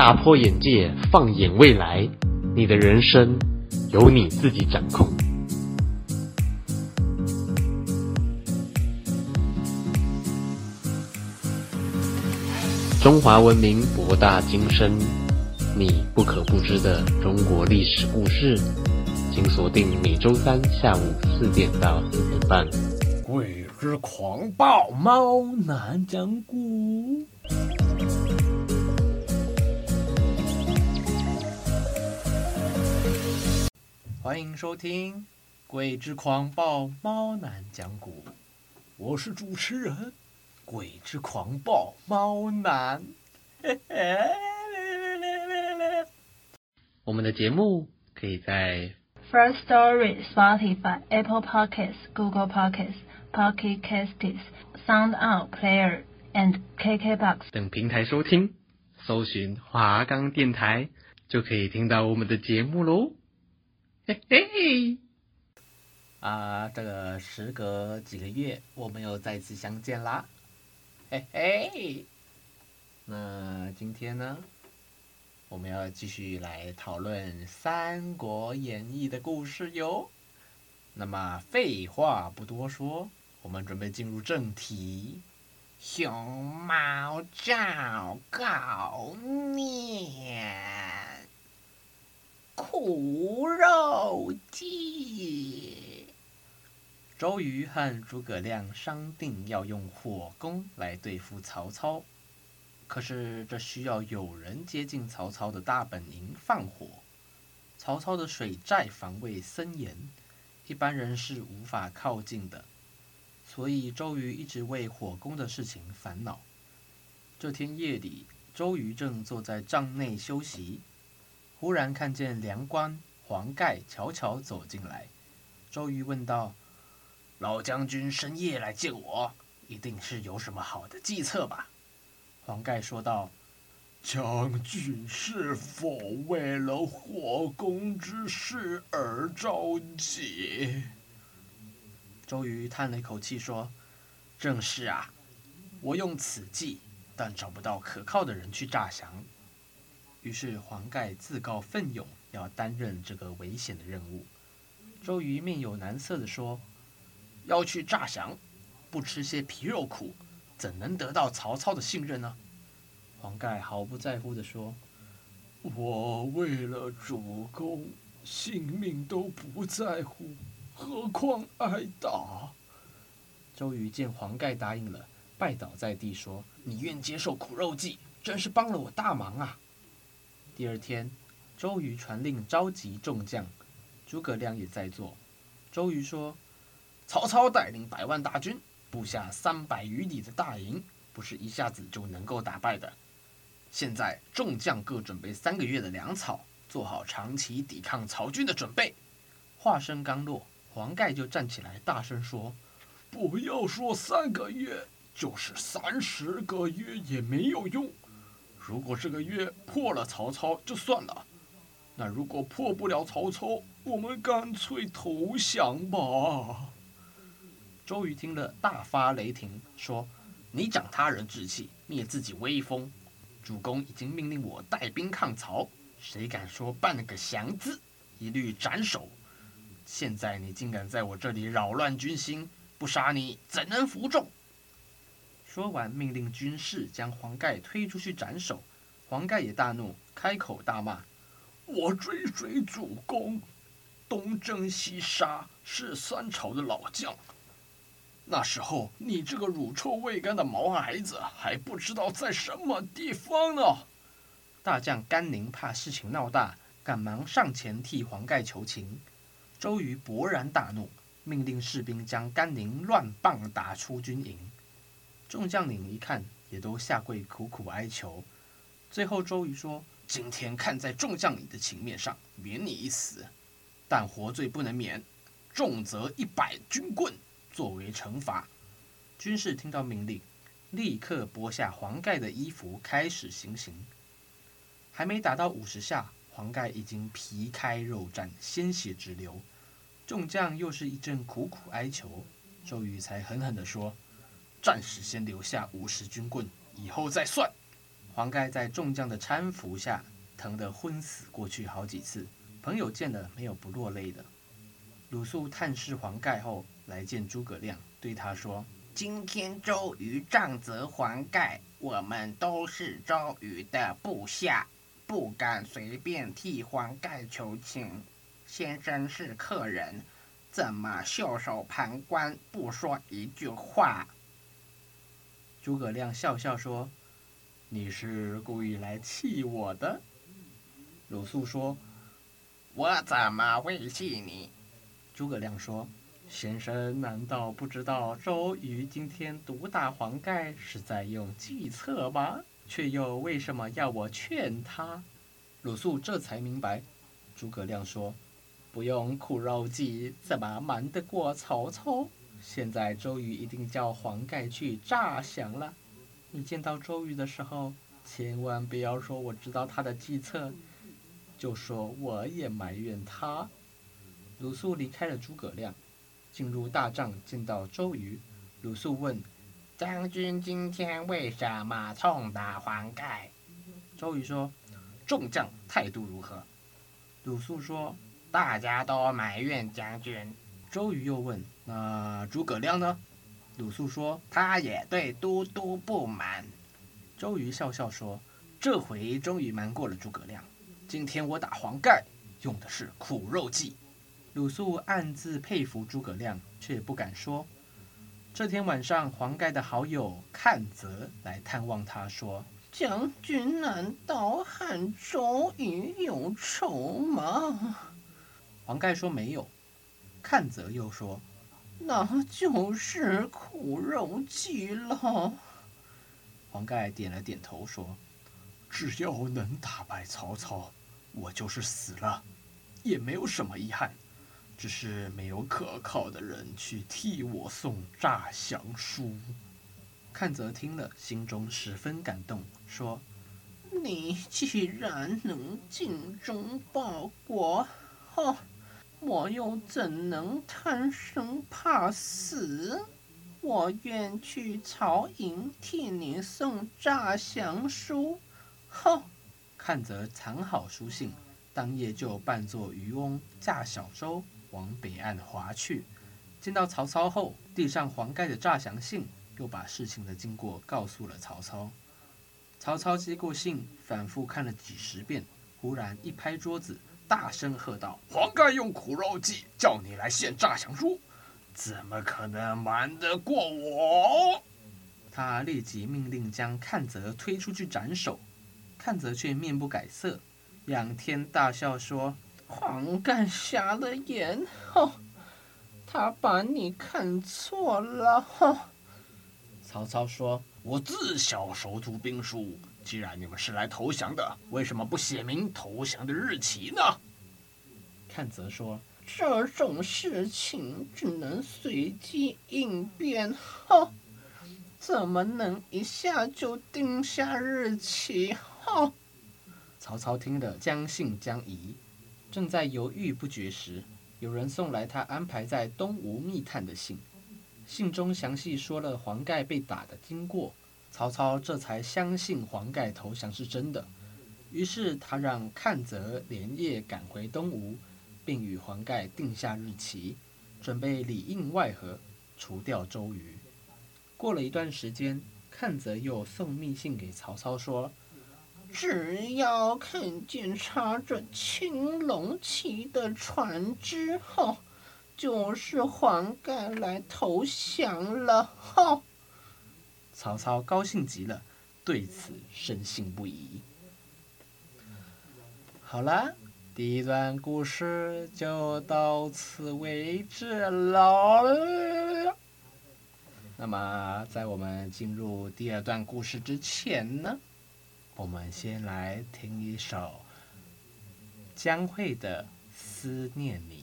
打破眼界，放眼未来，你的人生由你自己掌控。中华文明博大精深，你不可不知的中国历史故事，请锁定每周三下午四点到四点半。鬼之狂暴猫男讲古。欢迎收听《鬼之狂暴猫男讲古》，我是主持人鬼之狂暴猫男。我们的节目可以在 First Story、Spotify、Apple Podcasts、Google Podcasts、Pocket Casts、Sound Out Player and KKBox 等平台收听，搜寻华冈电台就可以听到我们的节目喽。嘿嘿，啊，这个时隔几个月，我们又再次相见啦，嘿嘿。那今天呢，我们要继续来讨论《三国演义》的故事哟。那么废话不多说，我们准备进入正题。熊猫赵高念。苦肉计。周瑜和诸葛亮商定要用火攻来对付曹操，可是这需要有人接近曹操的大本营放火。曹操的水寨防卫森严，一般人是无法靠近的，所以周瑜一直为火攻的事情烦恼。这天夜里，周瑜正坐在帐内休息。忽然看见梁关、黄盖悄悄走进来，周瑜问道：“老将军深夜来见我，一定是有什么好的计策吧？”黄盖说道：“将军是否为了火攻之事而着急？”周瑜叹了一口气说：“正是啊，我用此计，但找不到可靠的人去诈降。”于是黄盖自告奋勇要担任这个危险的任务。周瑜面有难色地说：“要去诈降，不吃些皮肉苦，怎能得到曹操的信任呢？”黄盖毫不在乎地说：“我为了主公，性命都不在乎，何况挨打？”周瑜见黄盖答应了，拜倒在地说：“你愿接受苦肉计，真是帮了我大忙啊！”第二天，周瑜传令召集众将，诸葛亮也在座。周瑜说：“曹操带领百万大军，布下三百余里的大营，不是一下子就能够打败的。现在众将各准备三个月的粮草，做好长期抵抗曹军的准备。”话声刚落，黄盖就站起来，大声说：“不要说三个月，就是三十个月也没有用。”如果这个月破了曹操就算了，那如果破不了曹操，我们干脆投降吧。周瑜听了大发雷霆，说：“你长他人志气，灭自己威风。主公已经命令我带兵抗曹，谁敢说半个降字，一律斩首。现在你竟敢在我这里扰乱军心，不杀你怎能服众？”说完，命令军士将黄盖推出去斩首。黄盖也大怒，开口大骂：“我追随主公，东征西杀，是三朝的老将。那时候你这个乳臭未干的毛孩子还不知道在什么地方呢。”大将甘宁怕事情闹大，赶忙上前替黄盖求情。周瑜勃然大怒，命令士兵将甘宁乱棒打出军营。众将领一看，也都下跪苦苦哀求。最后周瑜说：“今天看在众将领的情面上，免你一死，但活罪不能免，重则一百军棍作为惩罚。”军士听到命令，立刻剥下黄盖的衣服，开始行刑。还没打到五十下，黄盖已经皮开肉绽，鲜血直流。众将又是一阵苦苦哀求，周瑜才狠狠地说：“暂时先留下五十军棍，以后再算。”黄盖在众将的搀扶下，疼得昏死过去好几次。朋友见了没有不落泪的。鲁肃探视黄盖后，来见诸葛亮，对他说：“今天周瑜杖责黄盖，我们都是周瑜的部下，不敢随便替黄盖求情。先生是客人，怎么袖手旁观，不说一句话？”诸葛亮笑笑说。你是故意来气我的？鲁肃说：“我怎么会气你？”诸葛亮说：“先生难道不知道周瑜今天毒打黄盖是在用计策吗？却又为什么要我劝他？”鲁肃这才明白。诸葛亮说：“不用苦肉计，怎么瞒得过曹操？现在周瑜一定叫黄盖去诈降了。”你见到周瑜的时候，千万不要说我知道他的计策，就说我也埋怨他。鲁肃离开了诸葛亮，进入大帐见到周瑜。鲁肃问：“将军今天为什么痛打黄盖？”周瑜说：“众将态度如何？”鲁肃说：“大家都埋怨将军。”周瑜又问：“那诸葛亮呢？”鲁肃说：“他也对都督不满。”周瑜笑笑说：“这回终于瞒过了诸葛亮。今天我打黄盖，用的是苦肉计。”鲁肃暗自佩服诸葛亮，却不敢说。这天晚上，黄盖的好友阚泽来探望他，说：“将军难道和周瑜有仇吗？”黄盖说：“没有。”阚泽又说。那就是苦肉计了。黄盖点了点头，说：“只要能打败曹操，我就是死了，也没有什么遗憾，只是没有可靠的人去替我送诈降书。”看泽听了，心中十分感动，说：“你既然能精忠报国，哈。”我又怎能贪生怕死？我愿去曹营替你送诈降书。哼！看着藏好书信，当夜就扮作渔翁，驾小舟往北岸划去。见到曹操后，递上黄盖的诈降信，又把事情的经过告诉了曹操。曹操接过信，反复看了几十遍，忽然一拍桌子。大声喝道：“黄盖用苦肉计，叫你来献诈降书，怎么可能瞒得过我？”他立即命令将阚泽推出去斩首。阚泽却面不改色，仰天大笑说：“黄盖瞎了眼，哈！他把你看错了，！” 曹操说：“我自小熟读兵书。”既然你们是来投降的，为什么不写明投降的日期呢？看泽说：“这种事情只能随机应变，哈，怎么能一下就定下日期？”哈。曹操听得将信将疑，正在犹豫不决时，有人送来他安排在东吴密探的信，信中详细说了黄盖被打的经过。曹操这才相信黄盖投降是真的，于是他让阚泽连夜赶回东吴，并与黄盖定下日期，准备里应外合，除掉周瑜。过了一段时间，阚泽又送密信给曹操说：“只要看见插着青龙旗的船只，哈，就是黄盖来投降了，哈。”曹操高兴极了，对此深信不疑。好了，第一段故事就到此为止了。那么，在我们进入第二段故事之前呢，我们先来听一首江蕙的《思念你》。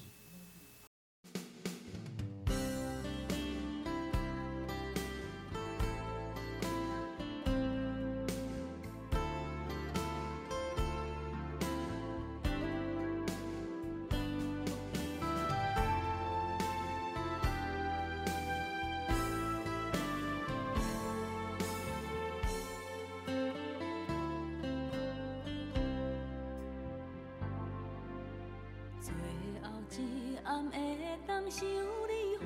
会当想你，画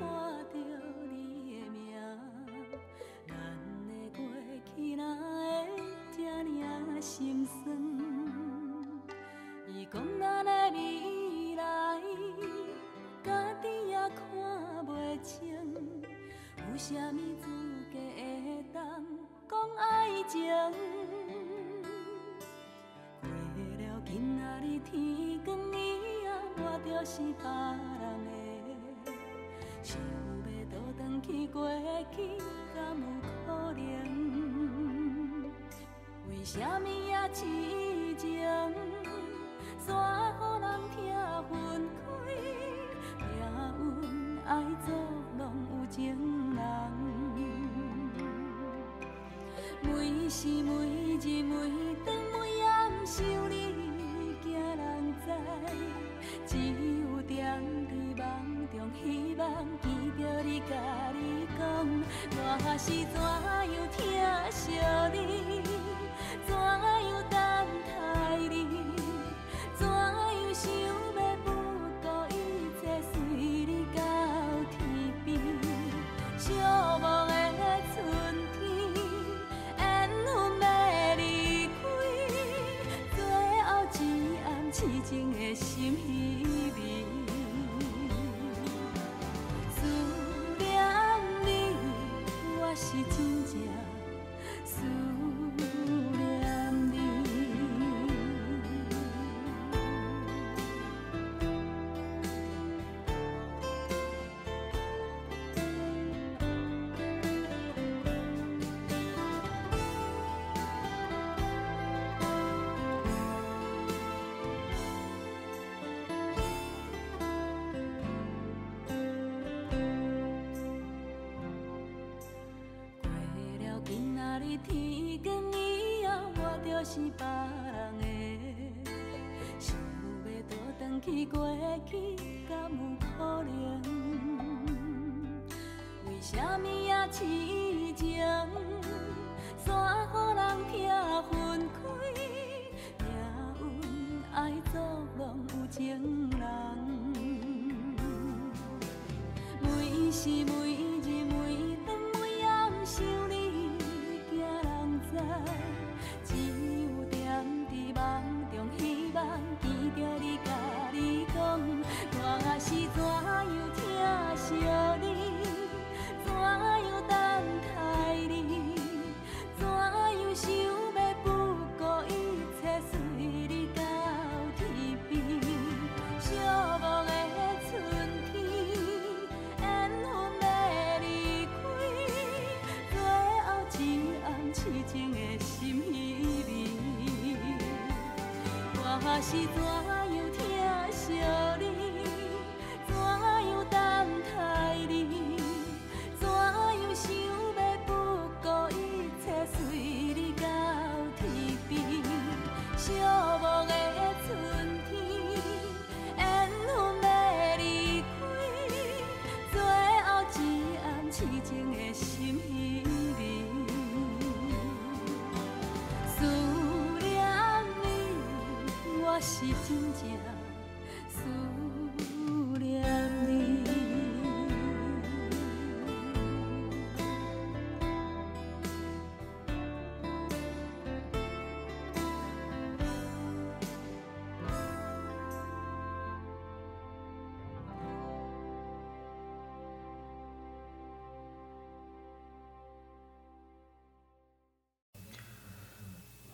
着你的名，咱的过去哪会这尔心酸？伊讲咱的未来，家己也看袂清，有啥物我就是别。想要倒转去过去，敢有可能？为什么也痴情，煞予人听分开？命运爱作拢有情人，每时每日每顿每夜想你，怎样疼惜你，怎样等待你，怎样想要不顾一切随你？到天边。寂寞的春天，缘分要离开，最后一暗痴情的心稀微。去过去，敢有可能？为什么也痴情，煞予人听分开？命运？爱作拢有情人，每时每日每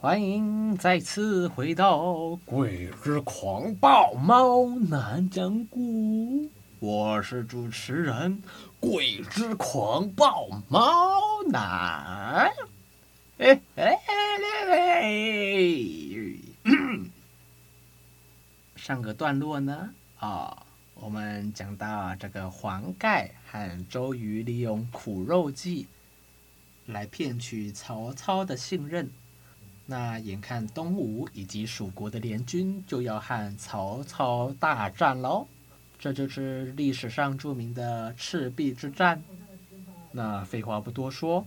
欢迎再次回到《鬼之狂暴猫南讲古》，我是主持人鬼之狂暴猫男。哎哎哎！上个段落呢，啊、我们讲到这个黄盖和周瑜利用苦肉计来骗取曹操的信任。那眼看东吴以及蜀国的联军就要和曹操大战喽，这就是历史上著名的赤壁之战。那废话不多说，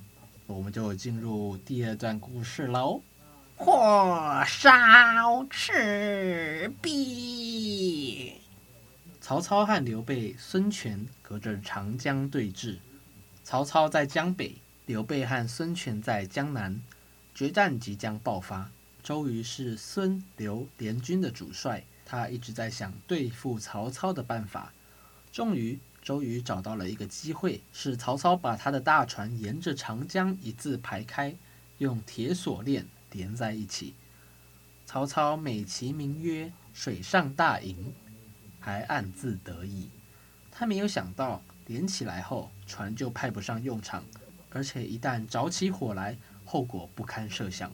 我们就进入第二段故事喽。火烧赤壁，曹操和刘备、孙权隔着长江对峙，曹操在江北，刘备和孙权在江南。决战即将爆发，周瑜是孙刘联军的主帅，他一直在想对付曹操的办法。终于，周瑜找到了一个机会，是曹操把他的大船沿着长江一字排开，用铁锁链连在一起。曹操美其名曰“水上大营”，还暗自得意。他没有想到连起来后，船就派不上用场，而且一旦着起火来，后果不堪设想，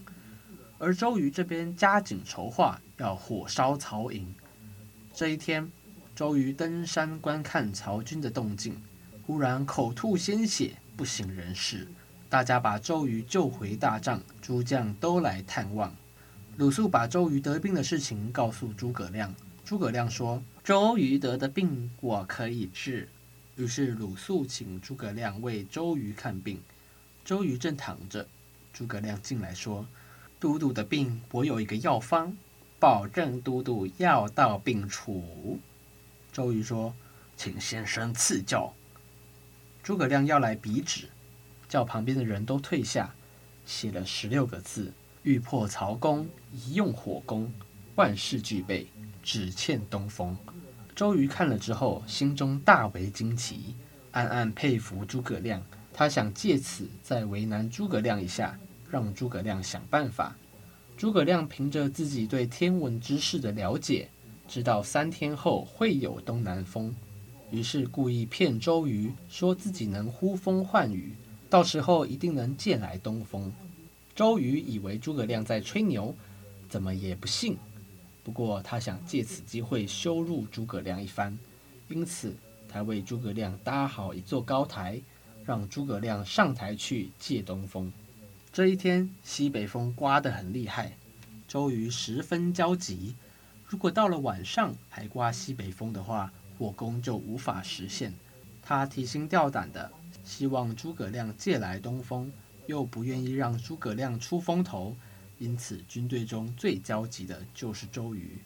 而周瑜这边加紧筹划，要火烧曹营。这一天，周瑜登山观看曹军的动静，忽然口吐鲜血，不省人事。大家把周瑜救回大帐，诸将都来探望。鲁肃把周瑜得病的事情告诉诸葛亮，诸葛亮说：“周瑜得的病，我可以治。”于是鲁肃请诸葛亮为周瑜看病。周瑜正躺着。诸葛亮进来说：“都督的病，我有一个药方，保证都督药到病除。”周瑜说：“请先生赐教。”诸葛亮要来笔纸，叫旁边的人都退下，写了十六个字：“欲破曹公，宜用火攻，万事俱备，只欠东风。”周瑜看了之后，心中大为惊奇，暗暗佩服诸葛亮。他想借此再为难诸葛亮一下。让诸葛亮想办法。诸葛亮凭着自己对天文知识的了解，知道三天后会有东南风，于是故意骗周瑜，说自己能呼风唤雨，到时候一定能借来东风。周瑜以为诸葛亮在吹牛，怎么也不信。不过他想借此机会羞辱诸葛亮一番，因此他为诸葛亮搭好一座高台，让诸葛亮上台去借东风。这一天，西北风刮得很厉害，周瑜十分焦急。如果到了晚上还刮西北风的话，火攻就无法实现。他提心吊胆的，希望诸葛亮借来东风，又不愿意让诸葛亮出风头，因此军队中最焦急的就是周瑜。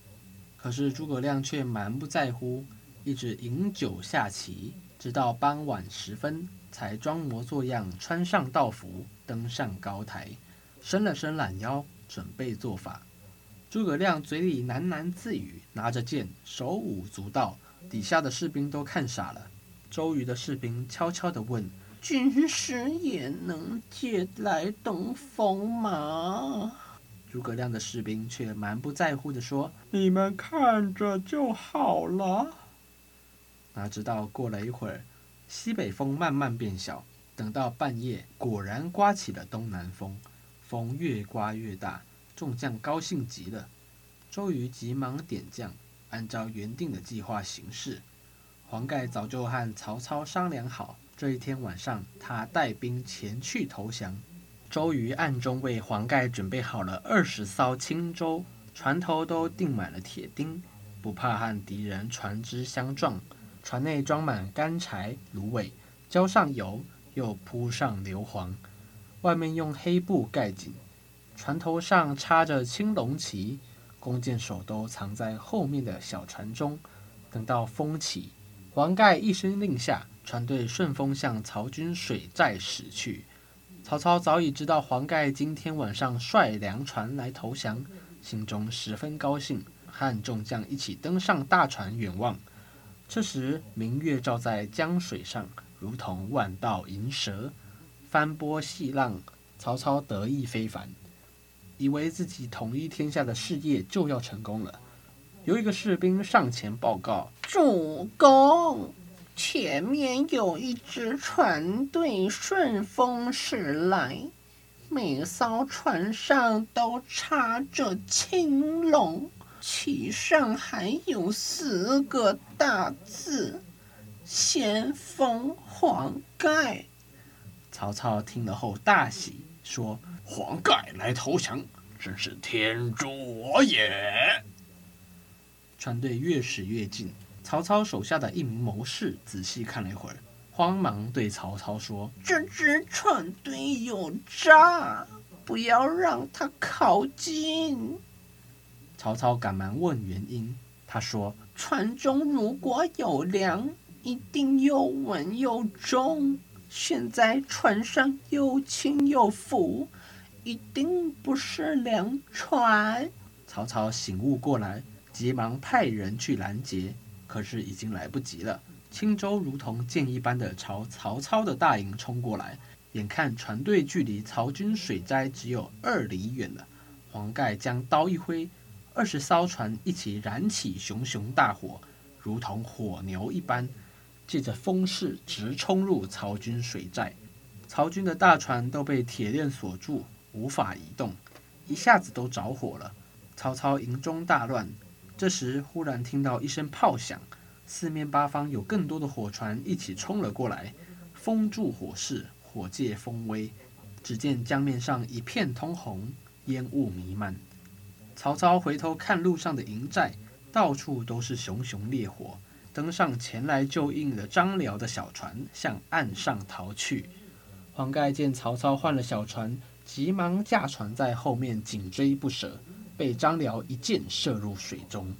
可是诸葛亮却满不在乎，一直饮酒下棋，直到傍晚时分。才装模作样穿上道服，登上高台，伸了伸懒腰，准备做法。诸葛亮嘴里喃喃自语，拿着剑，手舞足蹈，底下的士兵都看傻了。周瑜的士兵悄悄地问：“军师也能借来东风吗？”诸葛亮的士兵却蛮不在乎地说：“你们看着就好了。”哪知道过了一会儿。西北风慢慢变小，等到半夜，果然刮起了东南风，风越刮越大，众将高兴极了。周瑜急忙点将，按照原定的计划行事。黄盖早就和曹操商量好，这一天晚上他带兵前去投降。周瑜暗中为黄盖准备好了二十艘轻舟，船头都钉满了铁钉，不怕和敌人船只相撞。船内装满干柴、芦苇，浇上油，又铺上硫磺，外面用黑布盖紧。船头上插着青龙旗，弓箭手都藏在后面的小船中。等到风起，黄盖一声令下，船队顺风向曹军水寨驶去。曹操早已知道黄盖今天晚上率粮船来投降，心中十分高兴，和众将一起登上大船远望。这时，明月照在江水上，如同万道银蛇，翻波细浪。曹操得意非凡，以为自己统一天下的事业就要成功了。有一个士兵上前报告：“主公，前面有一支船队顺风驶来，每艘船上都插着青龙，其上还有四个大字：“先锋黄盖。”曹操听了后大喜，说：“黄盖来投降，真是天助我也！”船队越驶越近。曹操手下的一名谋士仔细看了一会儿，慌忙对曹操说：“这支船队有诈，不要让他靠近。”曹操赶忙问原因，他说：“船中如果有粮，一定又稳又重。现在船上又轻又浮，一定不是粮船。”曹操醒悟过来，急忙派人去拦截。可是已经来不及了，青州如同箭一般的朝曹操的大营冲过来，眼看船队距离曹军水寨只有二里远了，黄盖将刀一挥，二十艘船一起燃起熊熊大火，如同火牛一般，借着风势直冲入曹军水寨。曹军的大船都被铁链锁住，无法移动，一下子都着火了。曹操营中大乱。这时，忽然听到一声炮响，四面八方有更多的火船一起冲了过来，风助火势，火借风威。只见江面上一片通红，烟雾弥漫。曹操回头看路上的营寨，到处都是熊熊烈火。登上前来救应的张辽的小船，向岸上逃去。黄盖见曹操换了小船，急忙驾船在后面紧追不舍。被张辽一箭射入水中，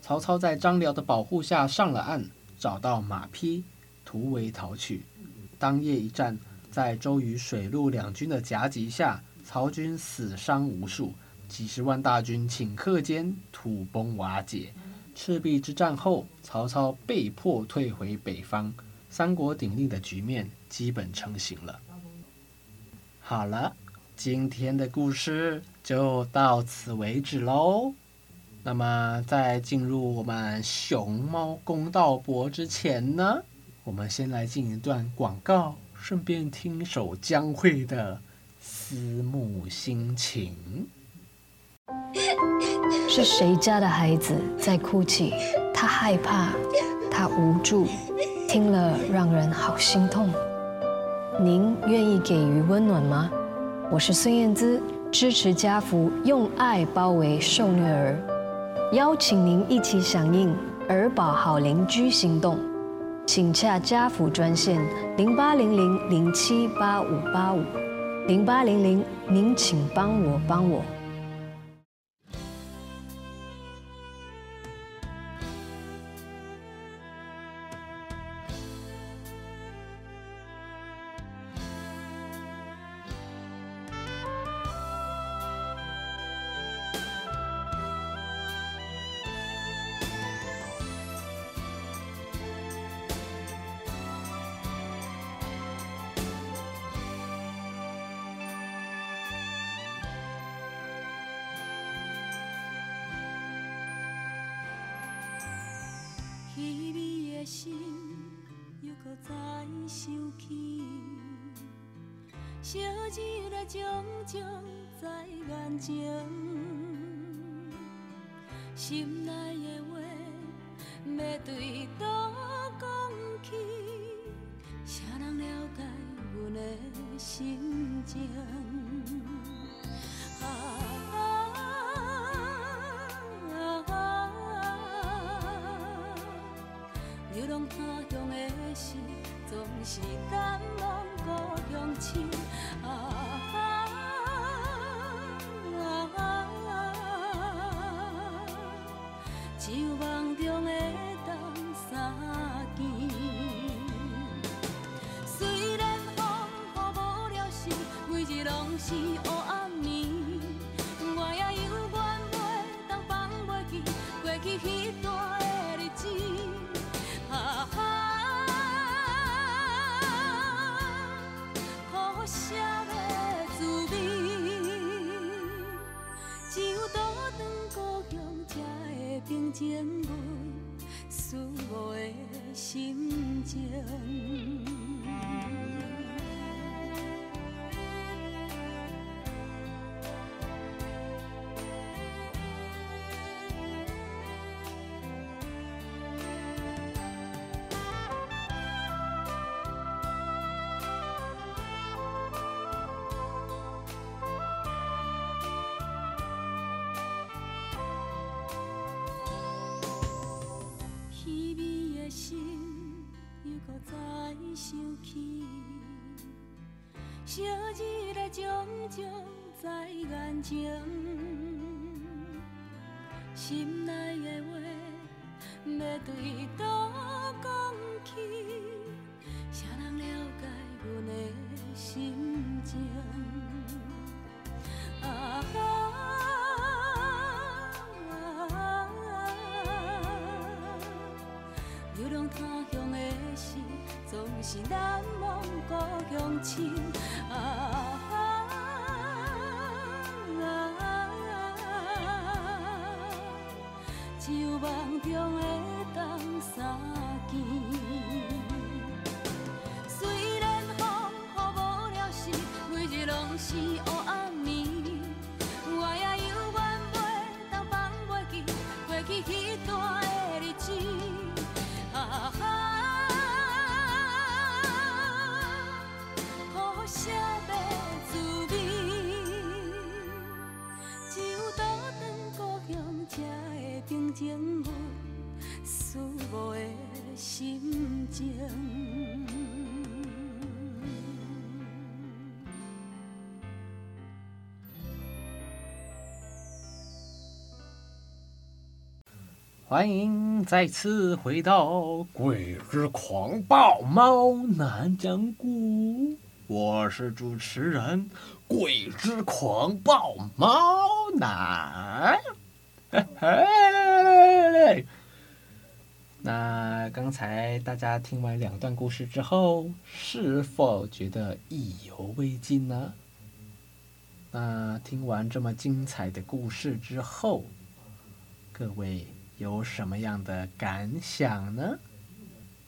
曹操在张辽的保护下上了岸，找到马匹，突围逃去。当夜一战，在周瑜水陆两军的夹击下，曹军死伤无数，几十万大军顷刻间土崩瓦解。赤壁之战后，曹操被迫退回北方，三国鼎立的局面基本成型了。好了。今天的故事就到此为止喽。那么，在进入我们熊猫公道博之前呢，我们先来进一段广告，顺便听首姜蕙的《思慕心情》。是谁家的孩子在哭泣？他害怕，他无助，听了让人好心痛。您愿意给予温暖吗？我是孙燕姿，支持家福，用爱包围受虐儿，邀请您一起响应儿保好邻居行动，请洽家福专线零八零零零七八五八五零八零零，您请帮我帮我。心又搁再想起，烧酒来种种在眼前，心内的话要对倒讲起，谁人了解阮的心情？是的昔日的种种在眼前，心内的话要对倒只有梦中会当相见。虽然风雨无了时，每日拢是黑暗暝，我也犹原袂当放袂记，过去彼段欢迎再次回到《鬼之狂暴猫男讲故》，我是主持人鬼之狂暴猫男。那刚才大家听完两段故事之后，是否觉得意犹未尽呢？那听完这么精彩的故事之后，各位。有什么样的感想呢？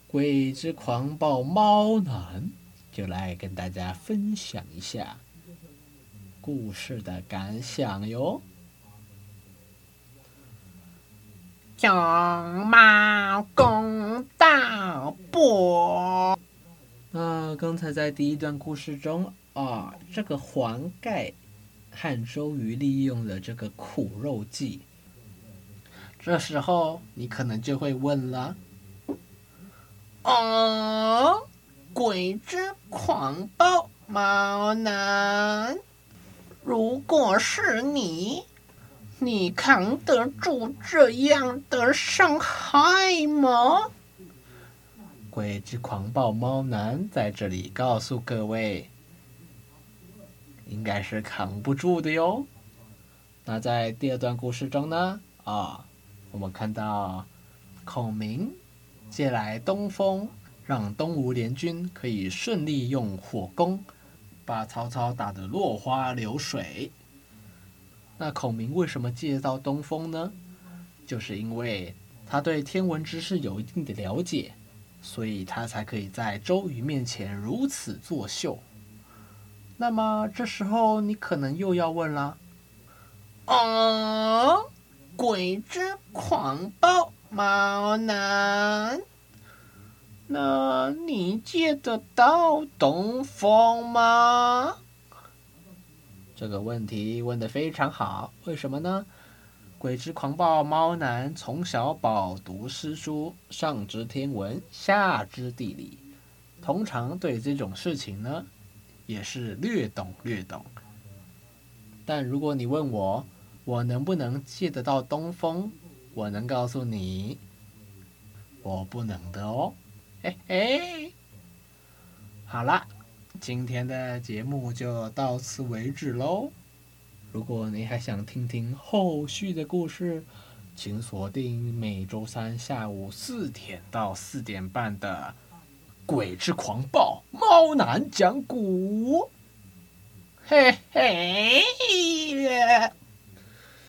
鬼之狂暴猫男就来跟大家分享一下故事的感想哟。熊猫公道伯。那刚才在第一段故事中啊，这个黄盖和周瑜利用了这个苦肉计。这时候你可能就会问了：“哦，鬼之狂暴猫男，如果是你，你扛得住这样的伤害吗？”鬼之狂暴猫男在这里告诉各位，应该是扛不住的哟。那在第二段故事中呢？啊。我们看到孔明借来东风，让东吴联军可以顺利用火攻把曹操打得落花流水。那孔明为什么借到东风呢？就是因为他对天文知识有一定的了解，所以他才可以在周瑜面前如此作秀。那么这时候你可能又要问了，啊？鬼之狂暴猫男，那你借得到东风吗？这个问题问得非常好，为什么呢？鬼之狂暴猫男从小饱读诗书，上知天文，下知地理，通常对这种事情呢，也是略懂略懂。但如果你问我，我能不能借得到东风？我能告诉你，我不能的哦。嘿嘿，好了，今天的节目就到此为止喽。如果你还想听听后续的故事，请锁定每周三下午四点到四点半的《鬼之狂暴猫男讲古》。嘿嘿。